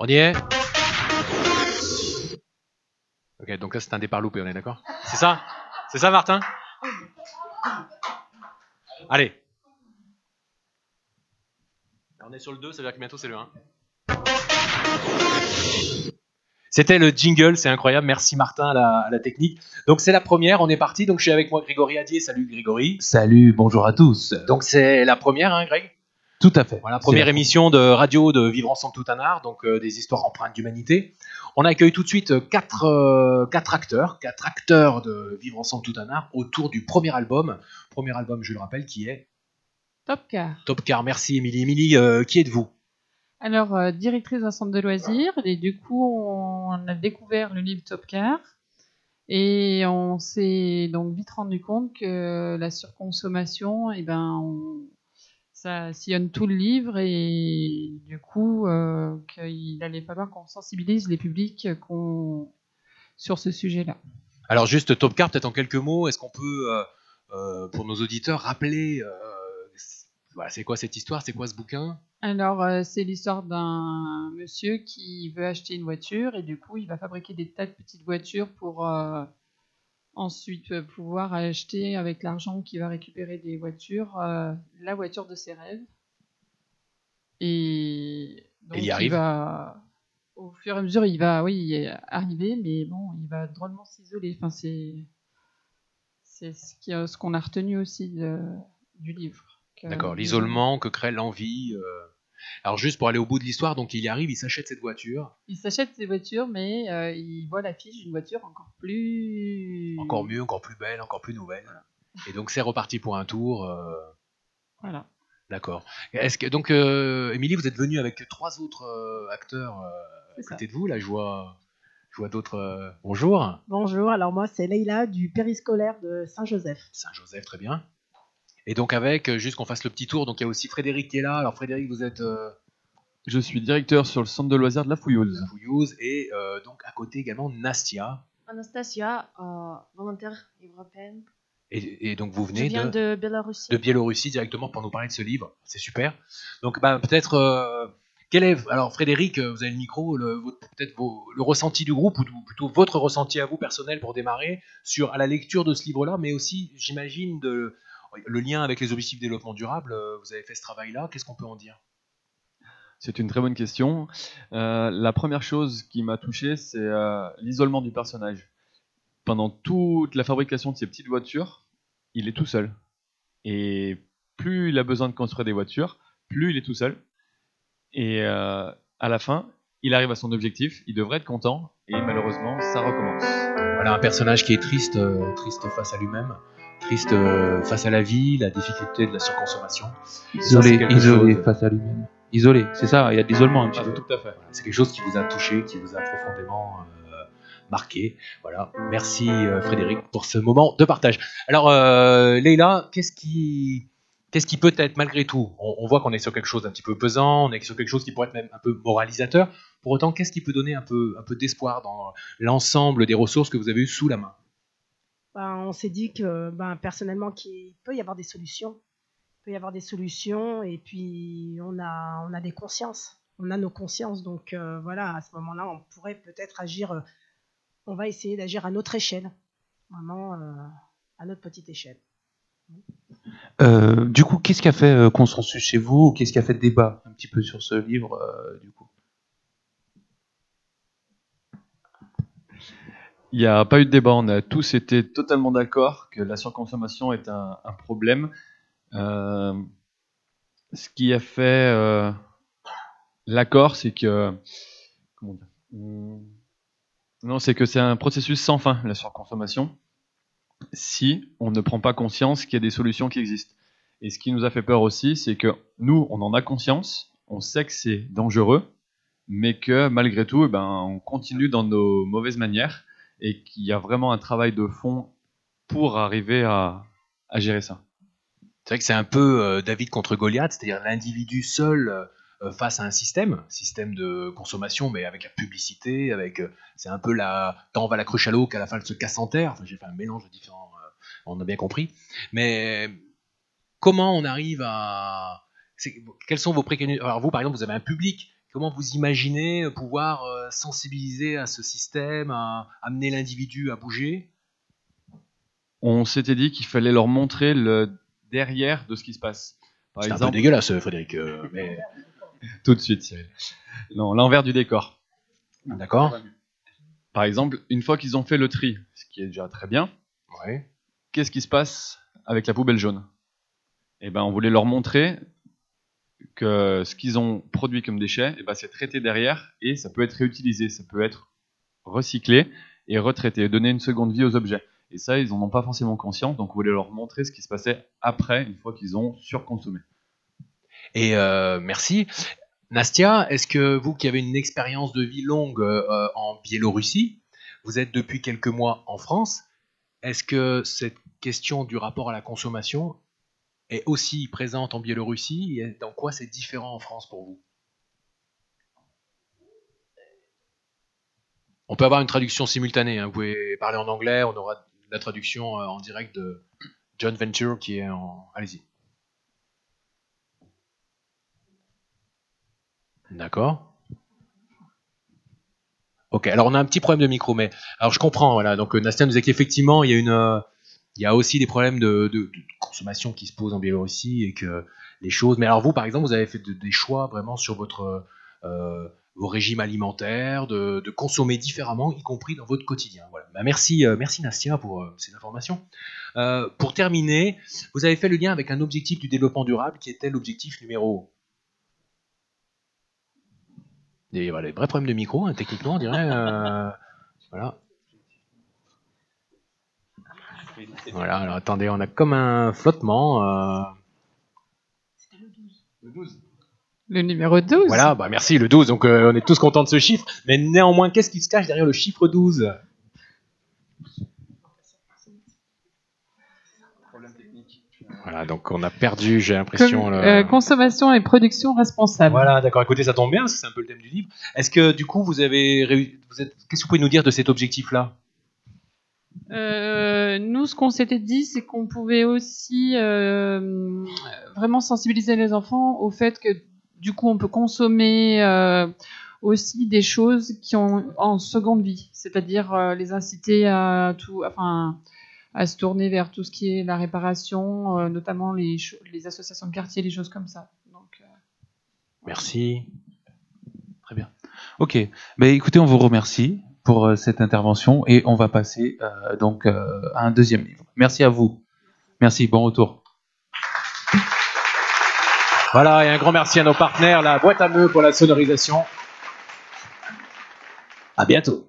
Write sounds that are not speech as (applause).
On y est Ok, donc là c'est un départ loupé, on est d'accord? C'est ça? C'est ça Martin? Allez. On est sur le 2, ça veut dire que bientôt c'est le 1. C'était le jingle, c'est incroyable. Merci Martin à la, à la technique. Donc c'est la première, on est parti. Donc je suis avec moi Grégory Adier. Salut Grégory. Salut, bonjour à tous. Donc c'est la première, hein, Greg? Tout à fait. Voilà, première émission de radio de Vivre ensemble tout un art, donc euh, des histoires empreintes d'humanité. On accueille tout de suite euh, quatre, euh, quatre acteurs, quatre acteurs de Vivre ensemble tout un art autour du premier album. Premier album, je le rappelle, qui est Top Car. Top Car. Merci Émilie. Émilie, euh, qui êtes-vous? Alors, euh, directrice d'un centre de loisirs, et du coup, on a découvert le livre Top Car. Et on s'est donc vite rendu compte que la surconsommation, eh ben, on- ça sillonne tout le livre et du coup, euh, qu'il allait falloir qu'on sensibilise les publics qu'on... sur ce sujet-là. Alors juste Top Car, peut-être en quelques mots, est-ce qu'on peut, euh, euh, pour nos auditeurs, rappeler, euh, c'est- voilà, c'est quoi cette histoire, c'est quoi ce bouquin? Alors, euh, c'est l'histoire d'un monsieur qui veut acheter une voiture et du coup, il va fabriquer des tas de petites voitures pour euh, ensuite euh, pouvoir acheter avec l'argent qu'il va récupérer des voitures euh, la voiture de ses rêves. Et donc, il y arrive va, au fur et à mesure, il va, oui, y arriver, mais bon, il va drôlement s'isoler. Enfin, c'est c'est ce qu'on a retenu aussi de- du livre. D'accord, l'isolement que crée l'envie. euh. Alors juste pour aller au bout de l'histoire, donc il y arrive, il s'achète cette voiture, Il s'achète ses voitures, mais euh, il voit l'affiche d'une voiture encore plus. encore mieux, encore plus belle, encore plus nouvelle. Et donc c'est reparti pour un tour. euh, Voilà. D'accord. Est-ce que donc euh, Émilie, vous êtes venue avec trois autres euh, acteurs euh, à ça. côté de vous. Là, je vois, je vois d'autres. euh, Bonjour, Bonjour, alors moi c'est Leïla du périscolaire de Saint-Joseph. Saint-Joseph, très bien. Et donc avec, euh, juste qu'on fasse le petit tour. Donc il y a aussi Frédéric qui est là. Alors Frédéric, vous êtes euh, Je suis directeur sur le centre de loisirs de la Fouilleuse. Fouilleuse et euh, donc à côté également Nastia. Anastasia, euh, volontaire européenne. Et, et donc vous Je venez viens de, de Biélorussie. de Biélorussie directement pour nous parler de ce livre. C'est super. Donc bah, peut-être euh, quel est alors Frédéric, vous avez le micro, peut-être le ressenti du groupe ou plutôt votre ressenti à vous personnel pour démarrer sur à la lecture de ce livre-là, mais aussi j'imagine de le lien avec les objectifs de développement durable. euh, Vous avez fait ce travail-là. Qu'est-ce qu'on peut en dire? C'est une très bonne question. Euh, la première chose qui m'a touché, c'est euh, l'isolement du personnage. Pendant toute la fabrication de ces petites voitures, il est tout seul. Et plus il a besoin de construire des voitures, plus il est tout seul. Et à la fin, il arrive à son objectif, il devrait être content, et malheureusement, ça recommence. Voilà un personnage qui est triste, euh, triste face à lui-même, triste euh, face à la vie, la difficulté de la surconsommation. Isolé, isolé chose- face à lui-même. Isolé, c'est ça, il y a de l'isolement un petit peu. tout à fait. Voilà, c'est quelque chose qui vous a touché, qui vous a profondément euh, marqué. Voilà. Merci euh, Frédéric pour ce moment de partage. Alors euh, Leïla, qu'est-ce qui Qu'est-ce qui peut être malgré tout on, voit qu'on est sur quelque chose d'un petit peu pesant, on est sur quelque chose qui pourrait être même un peu moralisateur. Pour autant, qu'est-ce qui peut donner un peu, un peu d'espoir dans l'ensemble des ressources que vous avez eues sous la main? Ben, on s'est dit que ben, personnellement qu'il peut y avoir des solutions. Il peut y avoir des solutions et puis on a, on a des consciences. On a nos consciences. Donc euh, voilà, à ce moment-là, on pourrait peut-être agir. euh, on va essayer d'agir à notre échelle. Vraiment euh, à notre petite échelle. Euh, du coup, qu'est-ce qui a fait euh, consensus chez vous ou Qu'est-ce qui a fait débat un petit peu sur ce livre euh, du coup? Il n'y a pas eu de débat, on a tous été totalement d'accord que la surconsommation est un, problème. Ce qui a fait l'accord, c'est que. Comment Hum, Non, c'est que c'est un processus sans fin, la surconsommation, si on ne prend pas conscience qu'il y a des solutions qui existent. Et ce qui nous a fait peur aussi, c'est que nous, on en a conscience, on sait que c'est dangereux, mais que malgré tout, eh ben, on continue dans nos mauvaises manières et qu'il y a vraiment un travail de fond pour arriver à, à gérer ça. C'est vrai que c'est un peu euh, David contre Goliath, c'est-à-dire l'individu seul euh, face à un système, système de consommation, mais avec la publicité, avec euh, c'est un peu la tant on va la cruche à l'eau qu'à la fin elle se casse en terre. Enfin, j'ai fait un mélange de différents, euh, on a bien compris. Mais comment on arrive à quelles sont vos préconisations? Alors vous, par exemple, vous avez un public comment vous imaginez pouvoir euh, sensibiliser à ce système, à amener l'individu à bouger? On s'était dit qu'il fallait leur montrer le derrière de ce qui se passe. C'est un peu dégueulasse, Frédéric. euh, mais... (laughs) tout de suite, Cyril. Non, l'envers du décor. D'accord Par exemple, une fois qu'ils ont fait le tri, ce qui est déjà très bien, Ouais. qu'est-ce qui se passe avec la poubelle jaune? Eh ben, on voulait leur montrer que ce qu'ils ont produit comme déchets, eh ben, c'est traité derrière et ça peut être réutilisé, ça peut être recyclé et retraité, donner une seconde vie aux objets. Et ça, ils n'en ont pas forcément conscience, donc on voulait leur montrer ce qui se passait après, une fois qu'ils ont surconsommé. Et euh, merci. Nastia, est-ce que vous qui avez une expérience de vie longue euh, en Biélorussie, vous êtes depuis quelques mois en France, est-ce que cette question du rapport à la consommation est aussi présente en Biélorussie et dans quoi c'est différent en France pour vous? On peut avoir une traduction simultanée, hein. vous pouvez parler en anglais, on aura la traduction euh, en direct de John Venture qui est en... Allez-y. D'accord. Ok, alors on a un petit problème de micro, mais alors je comprends, voilà. Donc euh, Nastia nous disait qu'effectivement il y a une, euh, il y a aussi des problèmes de, consommation qui se posent en Biélorussie et que les choses. Mais alors vous, par exemple, vous avez fait de- des choix vraiment sur votre euh, vos régimes alimentaires, de, consommer différemment, y compris dans votre quotidien. Voilà. Bah, merci, euh, merci Nastia pour ces informations. Pour terminer, vous avez fait le lien avec un objectif du développement durable qui était l'objectif numéro Et voilà, des vrais problèmes de micro, hein, techniquement, on dirait. euh, voilà. Voilà, alors attendez, on a comme un flottement. euh, Le numéro 12. voilà, bah merci, le 12, donc euh, on est tous contents de ce chiffre. Mais néanmoins, qu'est-ce qui se cache derrière le chiffre 12 Voilà, donc on a perdu, j'ai l'impression. Comme, le- euh, consommation et production responsable. Voilà, d'accord. Écoutez, ça tombe bien, parce que c'est un peu le thème du livre. Est-ce que du coup, vous avez, vous êtes, qu'est-ce que vous pouvez nous dire de cet objectif-là? Euh, nous, ce qu'on s'était dit, c'est qu'on pouvait aussi euh, vraiment sensibiliser les enfants au fait que du coup, on peut consommer euh, aussi des choses qui ont en seconde vie, c'est-à-dire euh, les inciter à tout, enfin, à se tourner vers tout ce qui est la réparation, euh, notamment les, associations de quartier, les choses comme ça. Euh, Merci. Très bien. Ok. Ben, écoutez, on vous remercie pour euh, cette intervention et on va passer donc à un deuxième livre. Merci à vous. Merci. Bon retour. Voilà, et un grand merci à nos partenaires, la boîte à meux pour la sonorisation. À bientôt.